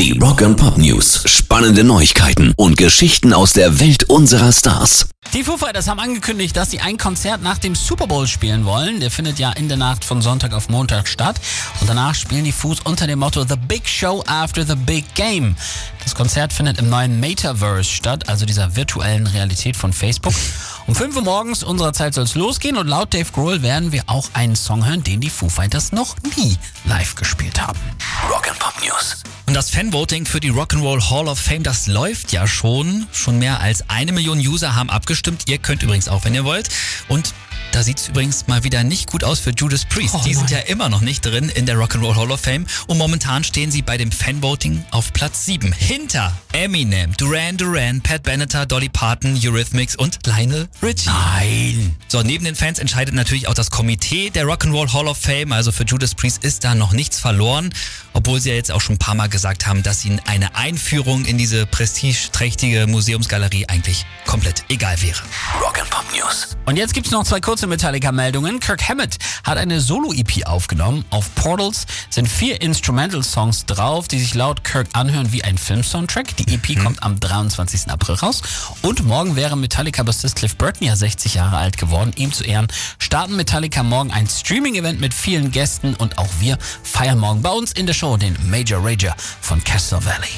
Die Rock and Pop News. Spannende Neuigkeiten und Geschichten aus der Welt unserer Stars. Die Foo Fighters haben angekündigt, dass sie ein Konzert nach dem Super Bowl spielen wollen. Der findet ja in der Nacht von Sonntag auf Montag statt. Und danach spielen die Foos unter dem Motto The Big Show After the Big Game. Das Konzert findet im neuen Metaverse statt, also dieser virtuellen Realität von Facebook. Um 5 Uhr morgens unserer Zeit soll es losgehen und laut Dave Grohl werden wir auch einen Song hören, den die Foo Fighters noch nie live gespielt haben. Rock and Pop News. Und das Fanvoting für die Rock'n'Roll Hall of Fame, das läuft ja schon. Schon mehr als eine Million User haben abgestimmt. Ihr könnt übrigens auch, wenn ihr wollt. Und da sieht es übrigens mal wieder nicht gut aus für Judas Priest. Oh die sind nein. ja immer noch nicht drin in der Rock'n'Roll Hall of Fame. Und momentan stehen sie bei dem Fanvoting auf Platz 7. Hinter Eminem, Duran Duran, Pat Benatar, Dolly Parton, Eurythmics und Lionel Richie. Nein. So, neben den Fans entscheidet natürlich auch das Komitee der Rock'n'Roll Hall of Fame. Also für Judas Priest ist da noch nichts verloren, obwohl sie ja jetzt auch schon ein paar Mal gesagt haben, dass ihnen eine Einführung in diese prestigeträchtige Museumsgalerie eigentlich komplett egal wäre. Rock and Pop News. Und jetzt gibt's noch zwei kurze Metallica-Meldungen. Kirk Hammett hat eine Solo-EP aufgenommen. Auf Portals sind vier Instrumental-Songs drauf, die sich laut Kirk anhören wie ein Film-Soundtrack. Die EP kommt am 23. April raus. Und morgen wäre Metallica-Bassist Cliff Burton ja 60 Jahre alt geworden. Ihm zu Ehren starten Metallica morgen ein Streaming-Event mit vielen Gästen und auch wir feiern morgen bei uns in der Show den Major Rager von Castle Valley.